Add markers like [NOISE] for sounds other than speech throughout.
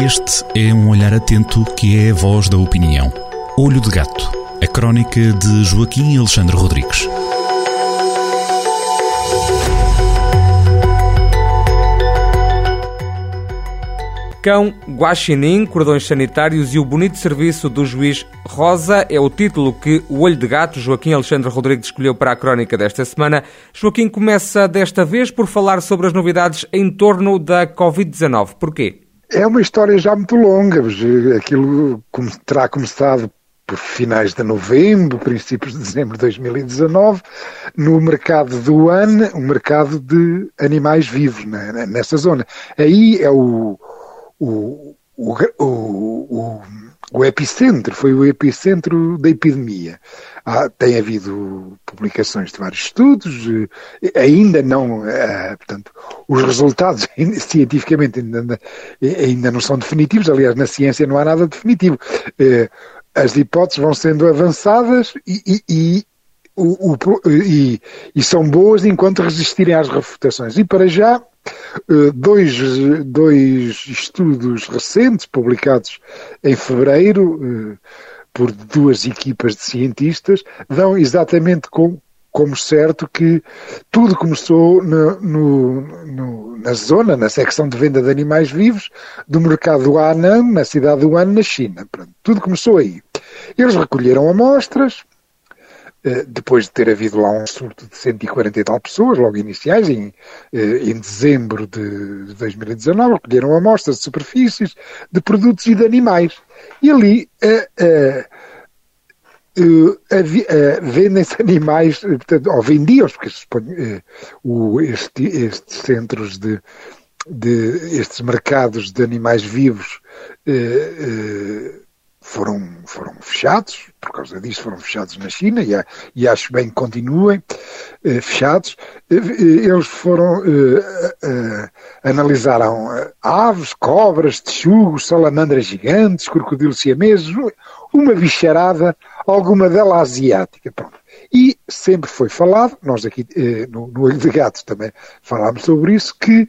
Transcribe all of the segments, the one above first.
Este é um olhar atento que é a voz da opinião. Olho de Gato, a crónica de Joaquim Alexandre Rodrigues. Cão, Guaxinim, Cordões Sanitários e o Bonito Serviço do Juiz Rosa é o título que o Olho de Gato, Joaquim Alexandre Rodrigues, escolheu para a crónica desta semana. Joaquim começa desta vez por falar sobre as novidades em torno da Covid-19. Porquê? É uma história já muito longa. Aquilo terá começado por finais de novembro, princípios de dezembro de 2019, no mercado do Wuhan, um mercado de animais vivos né, nessa zona. Aí é o, o, o, o, o epicentro, foi o epicentro da epidemia. Ah, tem havido publicações de vários estudos, eh, ainda não, eh, portanto, os resultados [LAUGHS] cientificamente ainda, ainda não são definitivos, aliás, na ciência não há nada definitivo. Eh, as hipóteses vão sendo avançadas e, e, e o, o, e, são boas enquanto resistirem às refutações. E para já, dois, dois estudos recentes, publicados em fevereiro, por duas equipas de cientistas, dão exatamente com, como certo que tudo começou no, no, no, na zona, na secção de venda de animais vivos do mercado Anan, na cidade de Wuhan, na China. Pronto, tudo começou aí. Eles recolheram amostras, eh, depois de ter havido lá um surto de 140 e tal pessoas, logo iniciais, em, eh, em dezembro de 2019, recolheram amostras de superfícies, de produtos e de animais. E ali uh, uh, uh, vendem-se [LAUGHS] animais, portanto, ou vendiam-se, porque uh, este, estes centros de, de, estes mercados de animais vivos foram, foram fechados, por causa disso foram fechados na China e, e acho bem que continuem eh, fechados. Eh, eles foram, eh, eh analisaram eh, aves, cobras, texugos, salamandras gigantes, crocodilos siameses, uma bicharada, alguma dela asiática. Pronto. E sempre foi falado, nós aqui eh, no, no Olho de Gato também falámos sobre isso, que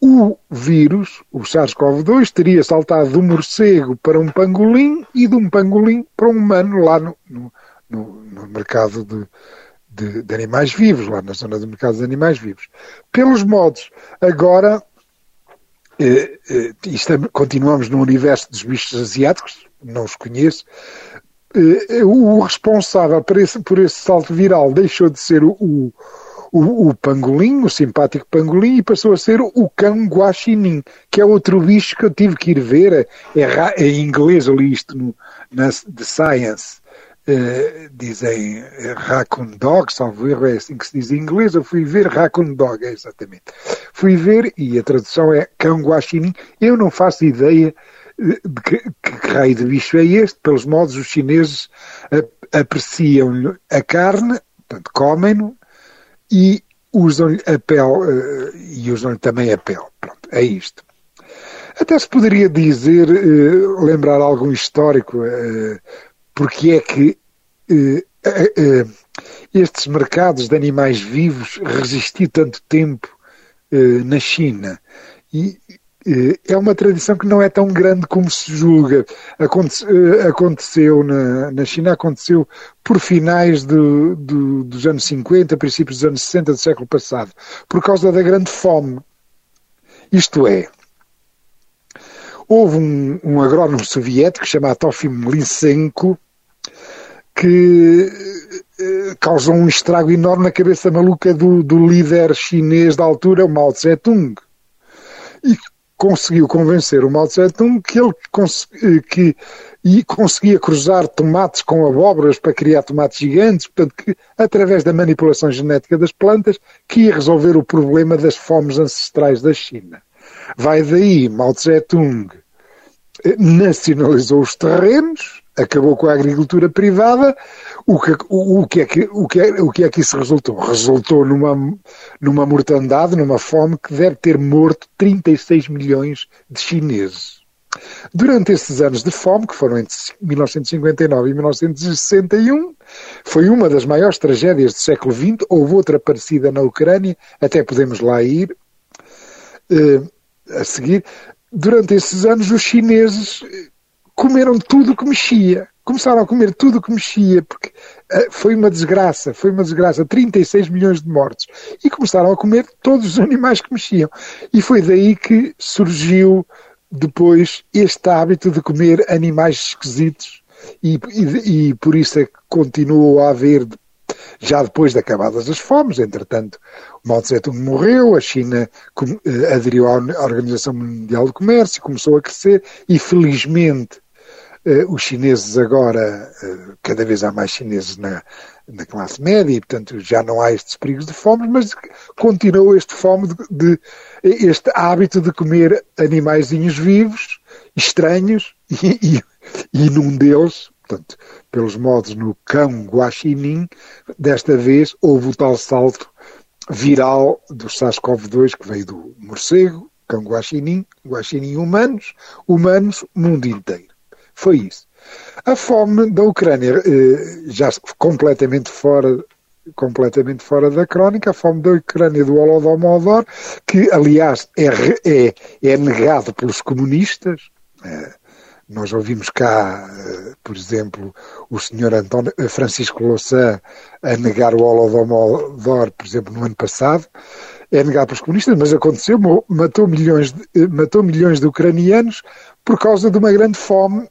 o vírus, o SARS-CoV-2, teria saltado do morcego para um pangolim e de um pangolim para um humano lá no, no, no, mercado de, de, de, animais vivos, lá na zona do mercado de animais vivos. Pelos modos, agora eh, eh, estamos, continuamos no universo dos bichos asiáticos, não os conheço. Eh, o responsável por esse, por esse salto viral deixou de ser o, o o, o pangolim, o simpático pangolim, e passou a ser o cão guaxinim, que é outro bicho que eu tive que ir ver, é, é em inglês, eu li isto no, na The Science, uh, dizem uh, raccoon dog, salvo erro, é assim que se diz em inglês, eu fui ver raccoon dog, é exatamente. Fui ver, e a tradução é cão guaxinim, eu não faço ideia eh, de que, que raio de bicho é este, pelos modos os chineses apreciam a carne, portanto comem-no, e usam-lhe a pele uh, e usam-lhe também a pele. Pronto, é isto. Até se poderia dizer, uh, lembrar algum histórico, uh, porque é que estes mercados de animais vivos resistiram tanto tempo na China. E é uma tradição que não é tão grande como se julga. Eh, aconteceu na, na China, aconteceu por finais do, do, dos anos 50, princípios dos anos 60 do século passado, por causa da grande fome. Isto é, houve um, um agrónomo soviético chamado Trofim Lysenko que eh, causou um estrago enorme na cabeça maluca do, do líder chinês da altura, o Mao Tse-tung. E conseguiu convencer o Mao Tung que ele eh, que, e conseguia cruzar tomates com abóboras para criar tomates gigantes, portanto, que através da manipulação genética das plantas, que ia resolver o problema das fomes ancestrais da China. Vai daí Mao Tung eh, nacionalizou os terrenos, acabou com a agricultura privada, o que, o, o, que é que, o, que é, o que é que isso resultou? Resultou numa, numa mortandade, numa fome que deve ter morto 36 milhões de chineses. Durante esses anos de fome, que foram entre 1959 e 1961, foi uma das maiores tragédias do século XX. Houve outra parecida na Ucrânia, até podemos lá ir uh, a seguir. durante esses anos, os chineses comeram tudo que mexia. Começaram a comer tudo que mexia, porque uh, foi uma desgraça, foi uma desgraça, 36 milhões de mortos. E começaram a comer todos os [LAUGHS] animais que mexiam. E foi daí que surgiu depois este hábito de comer animais esquisitos e, e, e por isso é que continuou a haver já depois de acabadas as fomes, entretanto, Mao Tse Tung morreu, a China eh, aderiu à Organização Mundial do Comércio, começou a crescer e, felizmente, os chineses agora, eh, cada vez há mais chineses na, na classe média e, portanto, já não há estes perigos de fome, mas continua este fome de, de este hábito de comer animaizinhos vivos, estranhos, [LAUGHS] e, e, e num deles, portanto, pelos modos no cão guaxinim, desta vez houve o tal salto viral do SARS-CoV-2 que veio do morcego, cão guaxinim, guaxinim humanos, humanos, mundo inteiro. Foi isso. A fome da Ucrânia, eh, já completamente fora completamente fora da crónica, a fome da Ucrânia do Holodomor, que aliás é, é, é negado pelos comunistas, eh, nós ouvimos cá, eh, por exemplo, o senhor António, Francisco Louçã a negar o Holodomor, por exemplo, no ano passado. É negado pelos comunistas, mas aconteceu, matou milhões, de, matou milhões de ucranianos por causa de uma grande fome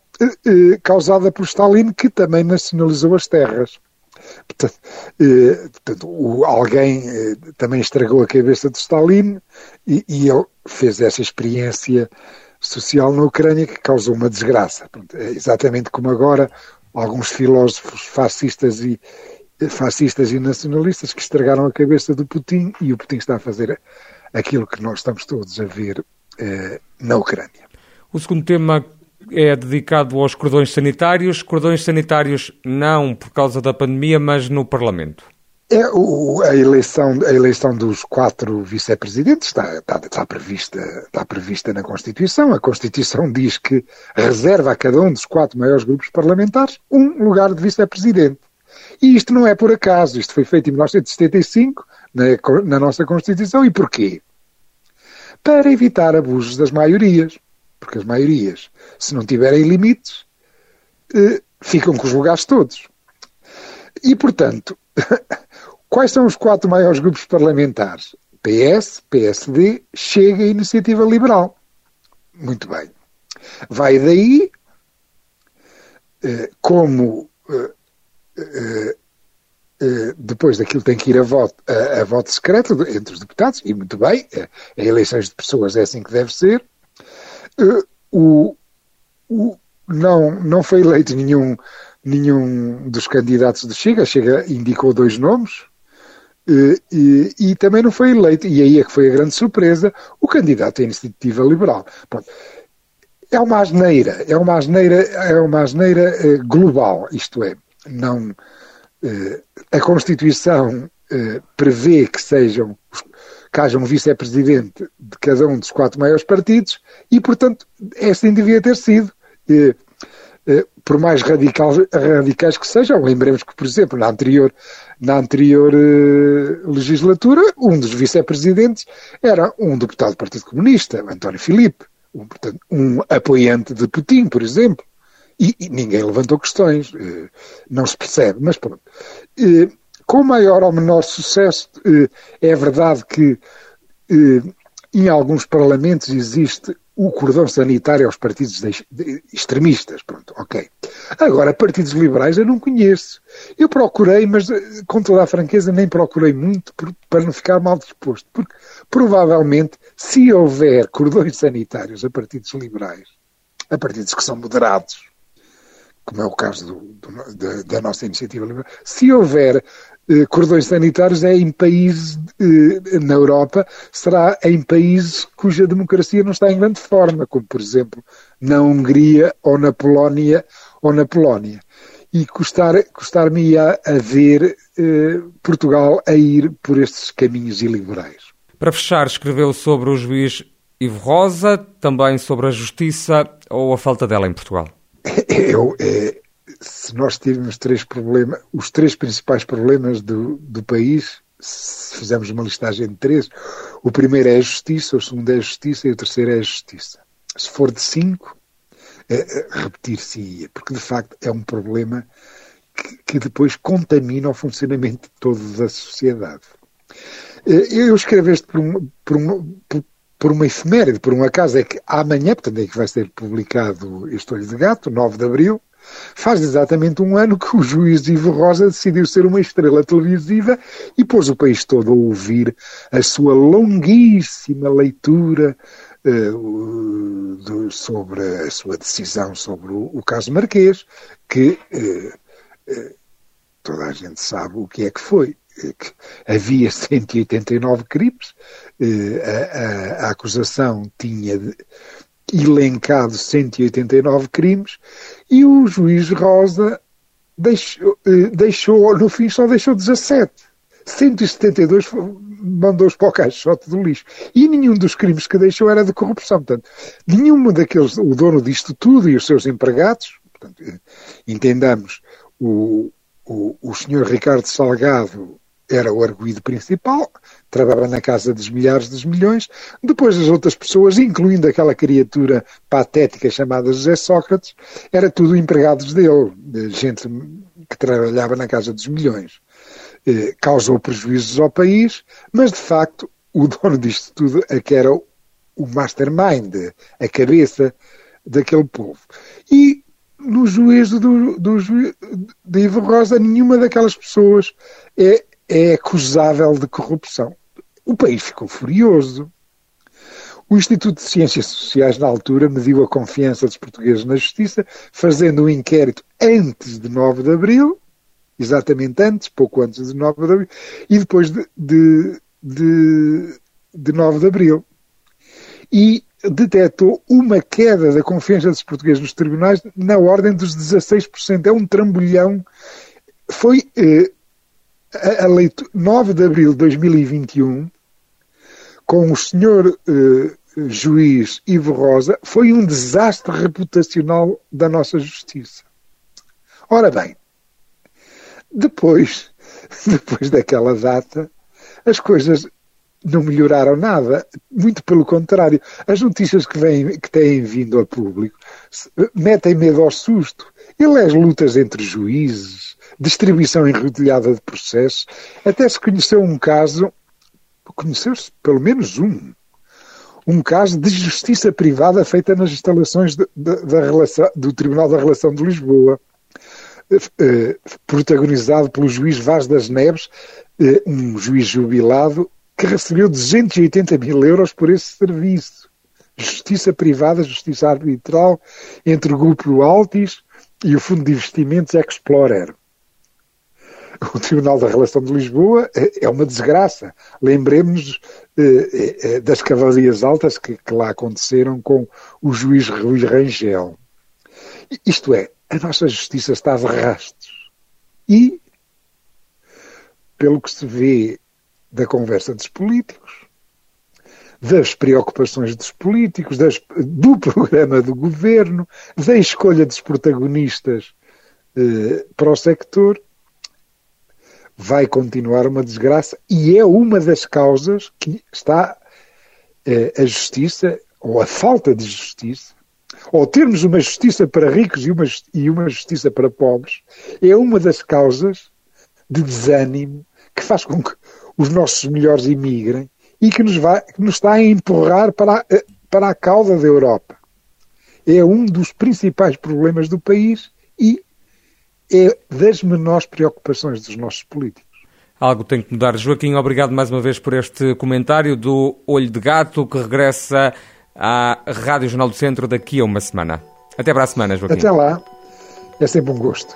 causada por Stalin, que também nacionalizou as terras. Portanto, alguém também estragou a cabeça de Stalin e, e ele fez essa experiência social na Ucrânia que causou uma desgraça. É exatamente como agora alguns filósofos fascistas e fascistas e nacionalistas que estragaram a cabeça do Putin e o Putin está a fazer aquilo que nós estamos todos a ver eh, na Ucrânia. O segundo tema é dedicado aos cordões sanitários. Cordões sanitários não por causa da pandemia, mas no Parlamento. É, o, a, eleição, a eleição dos quatro vice-presidentes está, está, está, prevista, está prevista na Constituição. A Constituição diz que reserva a cada um dos quatro maiores grupos parlamentares um lugar de vice-presidente. E isto não é por acaso, isto foi feito em 1975 na, na nossa Constituição. E porquê? Para evitar abusos das maiorias. Porque as maiorias, se não tiverem limites, eh, ficam com os lugares todos. E, portanto, [LAUGHS] Quais são os quatro maiores grupos parlamentares? PS, PSD, Chega e Iniciativa Liberal. Muito bem. Vai daí, eh, como eh, eh, depois daquilo tem que ir a voto, a, a voto secreto entre os deputados, e muito bem, a, eleições de pessoas é assim que deve ser. O, o, não, não foi eleito nenhum, nenhum dos candidatos de Chega. Chega indicou dois nomes, e, e, e, também não foi eleito, e aí é que foi a grande surpresa, o candidato à iniciativa liberal. Pronto. É uma asneira, é uma asneira, é uma asneira eh, global, isto é, não, eh, a Constituição eh, prevê que sejam, que haja um vice-presidente de cada um dos quatro maiores partidos e, portanto, assim devia ter sido. Eh, por mais radical, radicais que sejam. Lembremos que, por exemplo, na anterior, na anterior uh, legislatura, um dos vice-presidentes era um deputado do Partido Comunista, António Filipe, um, portanto, um apoiante de Putin, por exemplo. E, e ninguém levantou questões, uh, não se percebe, mas pronto. Com maior ou menor sucesso, é verdade que em alguns parlamentos existe o cordão sanitário aos partidos extremistas. Pronto, ok. Agora, partidos liberais eu não conheço. Eu procurei, mas eh, com toda a franqueza nem procurei muito para não ficar mal disposto. Porque provavelmente, se houver cordões sanitários a partidos liberais, a partidos que são moderados, como é o caso do, do, da, da, nossa iniciativa liberal, se houver eh, cordões sanitários é em países eh, na Europa, será em países cuja democracia não está em grande forma, como por exemplo na Hungria ou na Polónia ou na Polónia. E custar, custar-me a, a ver eh, Portugal a ir por estes caminhos iliberais. Para fechar, escreveu sobre o juiz Ivo Rosa, também sobre a justiça ou a falta dela em Portugal. Eu, é, se nós tivermos três problemas, os três principais problemas do, do país, se fizermos uma listagem de três, o primeiro é a justiça, o segundo é a justiça e o terceiro é a justiça. se for de 5, repetir-se-ia, porque de facto é um problema que, que depois contamina o funcionamento de toda a sociedade. Eu escrevo este por, um, por, um, por, por uma efeméride, por um acaso, é que amanhã, portanto, é que vai ser publicado este Olho de Gato, 9 de Abril, faz exatamente um ano que o juiz Ivo Rosa decidiu ser uma estrela televisiva e pôs o país todo a ouvir a sua longuíssima leitura uh, do, sobre a sua decisão sobre o, o caso Marquês, que uh, uh, toda a gente sabe o que é que foi. Havia 189 crimes, a, a, a acusação tinha elencado 189 crimes e o juiz Rosa deixou, deixou no fim só deixou 17. 172 mandou-os para o caixote do lixo. E nenhum dos crimes que deixou era de corrupção. Portanto, nenhum daqueles, o dono disto tudo e os seus empregados, portanto, entendamos, o, o, o senhor Ricardo Salgado era o arguído principal, trabalhava na casa dos milhares dos milhões, depois as outras pessoas, incluindo aquela criatura patética chamada José Sócrates, era tudo empregados dele, gente que trabalhava na casa dos milhões. Eh, causou prejuízos ao país, mas de facto o dono disto tudo é que era o mastermind, a cabeça daquele povo. E no juízo do, do de Ivo Rosa, nenhuma daquelas pessoas é, é acusável de corrupção. O país ficou furioso. O Instituto de Ciências Sociais, na altura, mediu a confiança dos portugueses na justiça, fazendo um inquérito antes de 9 de abril, exatamente antes, pouco antes de 9 de abril, e depois de, de, de, de 9 de abril. E detectou uma queda da confiança dos portugueses nos tribunais na ordem dos 16%. É um trambolhão. Foi eh, a, a leitura, 9 de abril de 2021, com o senhor eh, juiz Ivo Rosa, foi um desastre reputacional da nossa justiça. Ora bem, depois, [LAUGHS] depois daquela data, as coisas não melhoraram nada, muito pelo contrário. As notícias que, que têm vindo a público metem medo ao susto. Ele é as lutas entre juízes, distribuição enrodilhada de processos. Até se conheceu um caso, conheceu-se pelo menos um, um caso de justiça privada feita nas instalações de, de, da relação, do Tribunal da Relação de Lisboa. Eh, protagonizado pelo juiz Vaz das Neves, eh, um juiz jubilado, que recebeu 280 mil euros por esse serviço. Justiça privada, justiça arbitral, entre o grupo Altis e o Fundo de Investimentos Explorer. O Tribunal da Relação de Lisboa eh, é uma desgraça. Lembremos eh, das cavalarias altas que, que, lá aconteceram com o juiz Rui Rangel. Isto é, a nossa justiça está de rastos. E, pelo que se vê da conversa dos políticos, das preocupações dos políticos, das, do [LAUGHS] programa do governo, da escolha dos protagonistas eh, para o sector, vai continuar uma desgraça e é uma das causas que está eh, a justiça, ou a falta de justiça, ou termos uma justiça para ricos e uma, e uma justiça para pobres, é uma das causas de desânimo que faz com que os nossos melhores imigrem e que nos, vai, que nos está a empurrar para a, para a cauda da Europa. É um dos principais problemas do país e é das menores preocupações dos nossos políticos. Algo tem que mudar. Joaquim, obrigado mais uma vez por este comentário do Olho de Gato, que regressa à Rádio Jornal do Centro daqui a uma semana. Até para a semana, Joaquim. Até lá. É sempre um gosto.